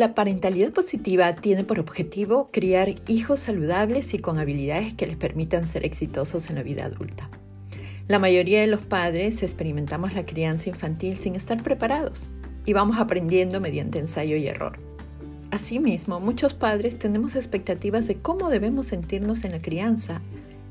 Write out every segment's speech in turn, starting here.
La parentalidad positiva tiene por objetivo criar hijos saludables y con habilidades que les permitan ser exitosos en la vida adulta. La mayoría de los padres experimentamos la crianza infantil sin estar preparados y vamos aprendiendo mediante ensayo y error. Asimismo, muchos padres tenemos expectativas de cómo debemos sentirnos en la crianza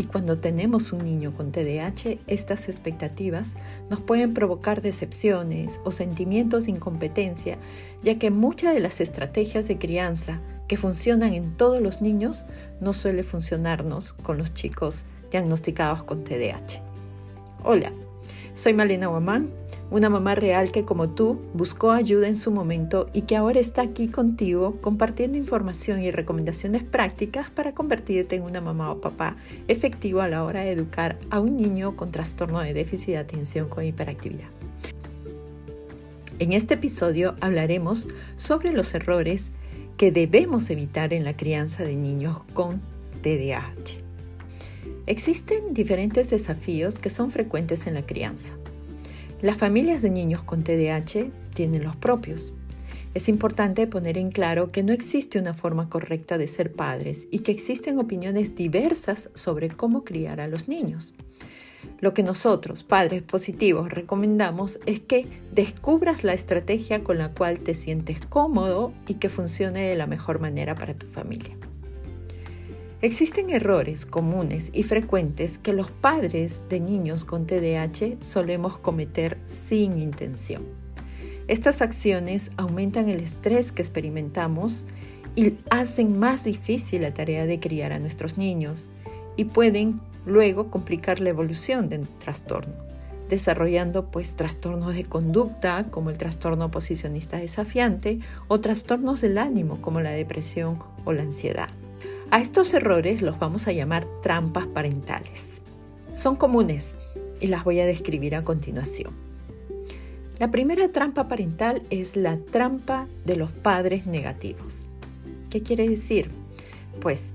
y cuando tenemos un niño con TDAH, estas expectativas nos pueden provocar decepciones o sentimientos de incompetencia, ya que muchas de las estrategias de crianza que funcionan en todos los niños no suele funcionarnos con los chicos diagnosticados con TDAH. Hola, soy Malena Guamán una mamá real que como tú buscó ayuda en su momento y que ahora está aquí contigo compartiendo información y recomendaciones prácticas para convertirte en una mamá o papá efectivo a la hora de educar a un niño con trastorno de déficit de atención con hiperactividad. En este episodio hablaremos sobre los errores que debemos evitar en la crianza de niños con TDAH. Existen diferentes desafíos que son frecuentes en la crianza. Las familias de niños con TDAH tienen los propios. Es importante poner en claro que no existe una forma correcta de ser padres y que existen opiniones diversas sobre cómo criar a los niños. Lo que nosotros, padres positivos, recomendamos es que descubras la estrategia con la cual te sientes cómodo y que funcione de la mejor manera para tu familia. Existen errores comunes y frecuentes que los padres de niños con TDAH solemos cometer sin intención. Estas acciones aumentan el estrés que experimentamos y hacen más difícil la tarea de criar a nuestros niños y pueden luego complicar la evolución del trastorno, desarrollando pues trastornos de conducta como el trastorno oposicionista desafiante o trastornos del ánimo como la depresión o la ansiedad. A estos errores los vamos a llamar trampas parentales. Son comunes y las voy a describir a continuación. La primera trampa parental es la trampa de los padres negativos. ¿Qué quiere decir? Pues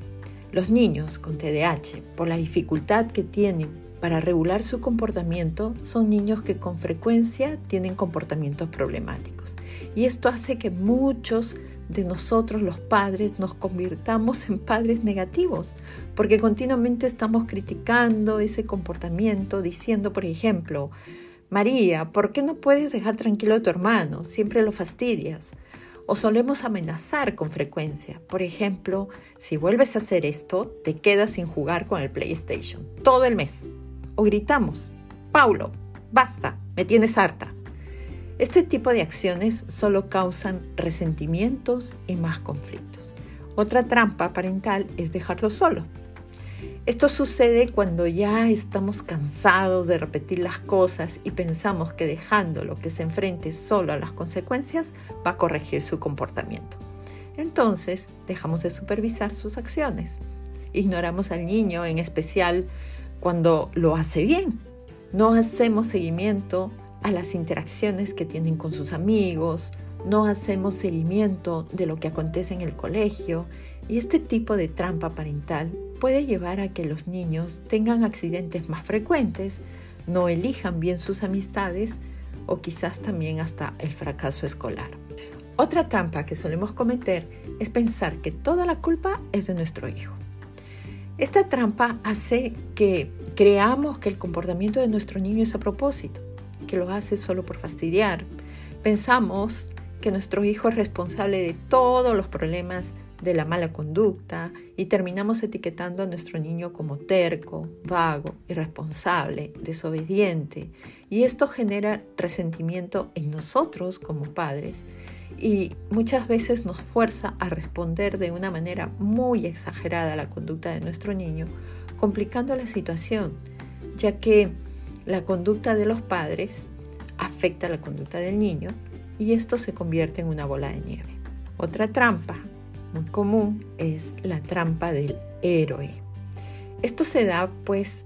los niños con TDAH, por la dificultad que tienen para regular su comportamiento, son niños que con frecuencia tienen comportamientos problemáticos. Y esto hace que muchos de nosotros los padres nos convirtamos en padres negativos, porque continuamente estamos criticando ese comportamiento, diciendo, por ejemplo, María, ¿por qué no puedes dejar tranquilo a tu hermano? Siempre lo fastidias. O solemos amenazar con frecuencia. Por ejemplo, si vuelves a hacer esto, te quedas sin jugar con el PlayStation todo el mes. O gritamos, Paulo, basta, me tienes harta. Este tipo de acciones solo causan resentimientos y más conflictos. Otra trampa parental es dejarlo solo. Esto sucede cuando ya estamos cansados de repetir las cosas y pensamos que dejándolo que se enfrente solo a las consecuencias va a corregir su comportamiento. Entonces dejamos de supervisar sus acciones. Ignoramos al niño, en especial cuando lo hace bien. No hacemos seguimiento a las interacciones que tienen con sus amigos, no hacemos seguimiento de lo que acontece en el colegio y este tipo de trampa parental puede llevar a que los niños tengan accidentes más frecuentes, no elijan bien sus amistades o quizás también hasta el fracaso escolar. Otra trampa que solemos cometer es pensar que toda la culpa es de nuestro hijo. Esta trampa hace que creamos que el comportamiento de nuestro niño es a propósito que lo hace solo por fastidiar. Pensamos que nuestro hijo es responsable de todos los problemas de la mala conducta y terminamos etiquetando a nuestro niño como terco, vago, irresponsable, desobediente. Y esto genera resentimiento en nosotros como padres y muchas veces nos fuerza a responder de una manera muy exagerada a la conducta de nuestro niño, complicando la situación, ya que la conducta de los padres afecta la conducta del niño y esto se convierte en una bola de nieve. Otra trampa muy común es la trampa del héroe. Esto se da pues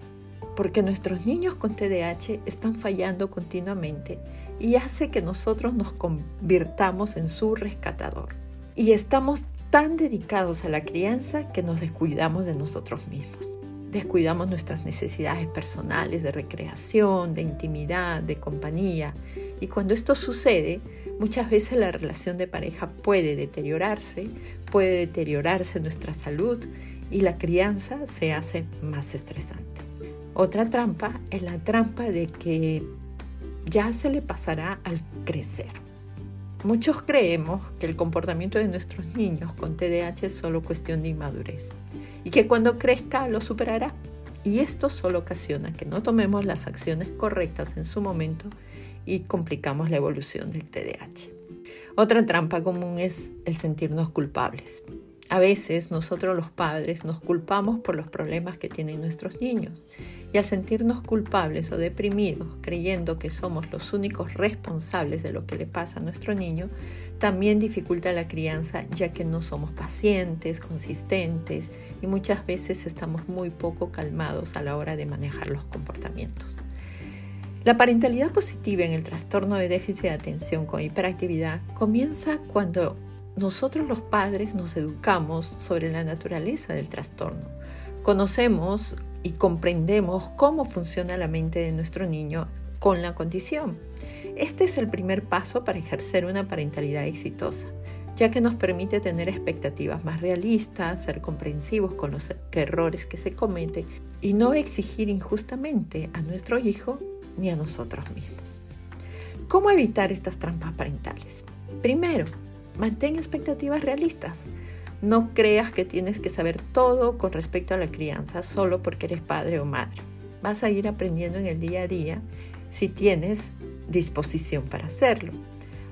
porque nuestros niños con TDAH están fallando continuamente y hace que nosotros nos convirtamos en su rescatador. Y estamos tan dedicados a la crianza que nos descuidamos de nosotros mismos descuidamos nuestras necesidades personales de recreación, de intimidad, de compañía Y cuando esto sucede, muchas veces la relación de pareja puede deteriorarse, puede deteriorarse nuestra salud y la crianza se hace más estresante. Otra trampa es la trampa de que ya se le pasará al crecer. Muchos creemos que el comportamiento de nuestros niños con TDAH es solo cuestión de inmadurez y que cuando crezca lo superará. Y esto solo ocasiona que no tomemos las acciones correctas en su momento y complicamos la evolución del TDAH. Otra trampa común es el sentirnos culpables. A veces nosotros los padres nos culpamos por los problemas que tienen nuestros niños y al sentirnos culpables o deprimidos creyendo que somos los únicos responsables de lo que le pasa a nuestro niño, también dificulta la crianza ya que no somos pacientes, consistentes y muchas veces estamos muy poco calmados a la hora de manejar los comportamientos. La parentalidad positiva en el trastorno de déficit de atención con hiperactividad comienza cuando nosotros los padres nos educamos sobre la naturaleza del trastorno. Conocemos y comprendemos cómo funciona la mente de nuestro niño con la condición. Este es el primer paso para ejercer una parentalidad exitosa, ya que nos permite tener expectativas más realistas, ser comprensivos con los errores que se cometen y no exigir injustamente a nuestro hijo ni a nosotros mismos. ¿Cómo evitar estas trampas parentales? Primero, mantén expectativas realistas. No creas que tienes que saber todo con respecto a la crianza solo porque eres padre o madre. Vas a ir aprendiendo en el día a día si tienes disposición para hacerlo.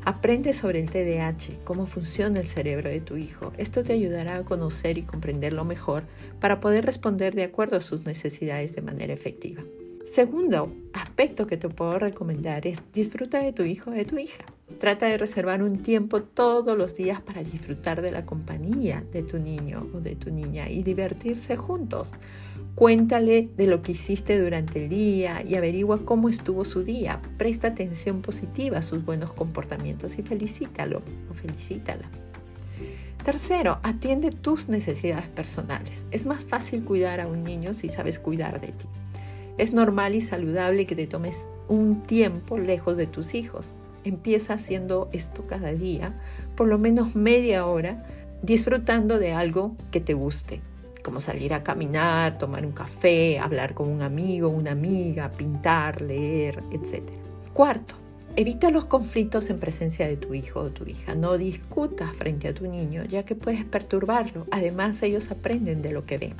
Aprende sobre el TDAH, cómo funciona el cerebro de tu hijo. Esto te ayudará a conocer y comprenderlo mejor para poder responder de acuerdo a sus necesidades de manera efectiva. Segundo aspecto que te puedo recomendar es disfruta de tu hijo o de tu hija. Trata de reservar un tiempo todos los días para disfrutar de la compañía de tu niño o de tu niña y divertirse juntos. Cuéntale de lo que hiciste durante el día y averigua cómo estuvo su día. Presta atención positiva a sus buenos comportamientos y felicítalo o felicítala. Tercero, atiende tus necesidades personales. Es más fácil cuidar a un niño si sabes cuidar de ti. Es normal y saludable que te tomes un tiempo lejos de tus hijos. Empieza haciendo esto cada día, por lo menos media hora, disfrutando de algo que te guste, como salir a caminar, tomar un café, hablar con un amigo, una amiga, pintar, leer, etc. Cuarto, evita los conflictos en presencia de tu hijo o tu hija. No discutas frente a tu niño, ya que puedes perturbarlo. Además, ellos aprenden de lo que ven.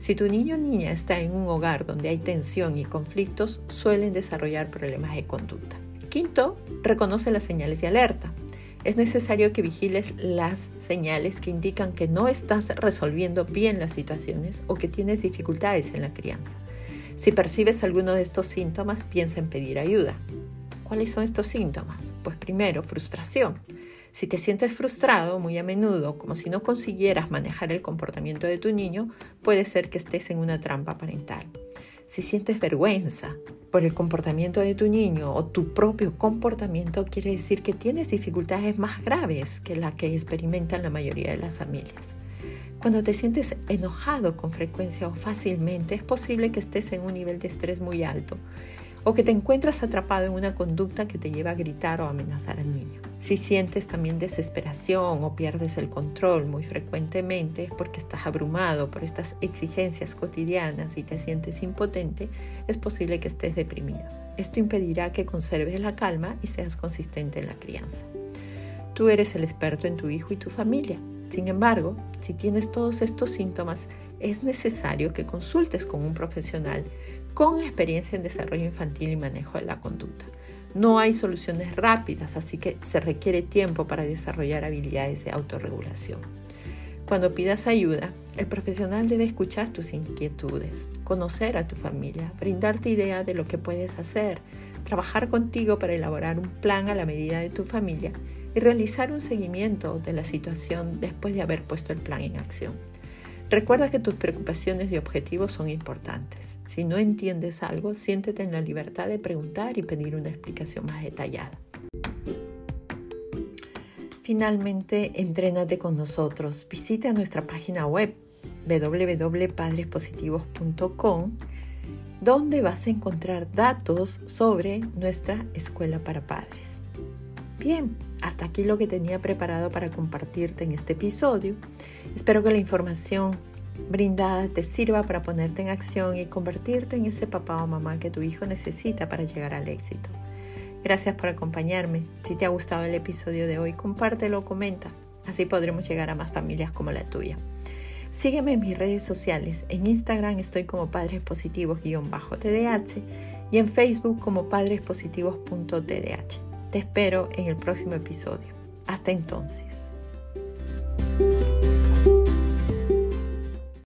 Si tu niño o niña está en un hogar donde hay tensión y conflictos, suelen desarrollar problemas de conducta. Quinto, reconoce las señales de alerta. Es necesario que vigiles las señales que indican que no estás resolviendo bien las situaciones o que tienes dificultades en la crianza. Si percibes alguno de estos síntomas, piensa en pedir ayuda. ¿Cuáles son estos síntomas? Pues primero, frustración. Si te sientes frustrado muy a menudo, como si no consiguieras manejar el comportamiento de tu niño, puede ser que estés en una trampa parental. Si sientes vergüenza por el comportamiento de tu niño o tu propio comportamiento, quiere decir que tienes dificultades más graves que las que experimentan la mayoría de las familias. Cuando te sientes enojado con frecuencia o fácilmente, es posible que estés en un nivel de estrés muy alto o que te encuentras atrapado en una conducta que te lleva a gritar o amenazar al niño. Si sientes también desesperación o pierdes el control muy frecuentemente porque estás abrumado por estas exigencias cotidianas y te sientes impotente, es posible que estés deprimido. Esto impedirá que conserves la calma y seas consistente en la crianza. Tú eres el experto en tu hijo y tu familia. Sin embargo, si tienes todos estos síntomas, es necesario que consultes con un profesional con experiencia en desarrollo infantil y manejo de la conducta. No hay soluciones rápidas, así que se requiere tiempo para desarrollar habilidades de autorregulación. Cuando pidas ayuda, el profesional debe escuchar tus inquietudes, conocer a tu familia, brindarte idea de lo que puedes hacer, trabajar contigo para elaborar un plan a la medida de tu familia y realizar un seguimiento de la situación después de haber puesto el plan en acción. Recuerda que tus preocupaciones y objetivos son importantes. Si no entiendes algo, siéntete en la libertad de preguntar y pedir una explicación más detallada. Finalmente, entrénate con nosotros. Visita nuestra página web www.padrespositivos.com donde vas a encontrar datos sobre nuestra escuela para padres. Bien, hasta aquí lo que tenía preparado para compartirte en este episodio. Espero que la información brindada te sirva para ponerte en acción y convertirte en ese papá o mamá que tu hijo necesita para llegar al éxito. Gracias por acompañarme. Si te ha gustado el episodio de hoy, compártelo comenta. Así podremos llegar a más familias como la tuya. Sígueme en mis redes sociales. En Instagram estoy como Padres Positivos-TDH y en Facebook como padrespositivos.tdh. Te espero en el próximo episodio. Hasta entonces.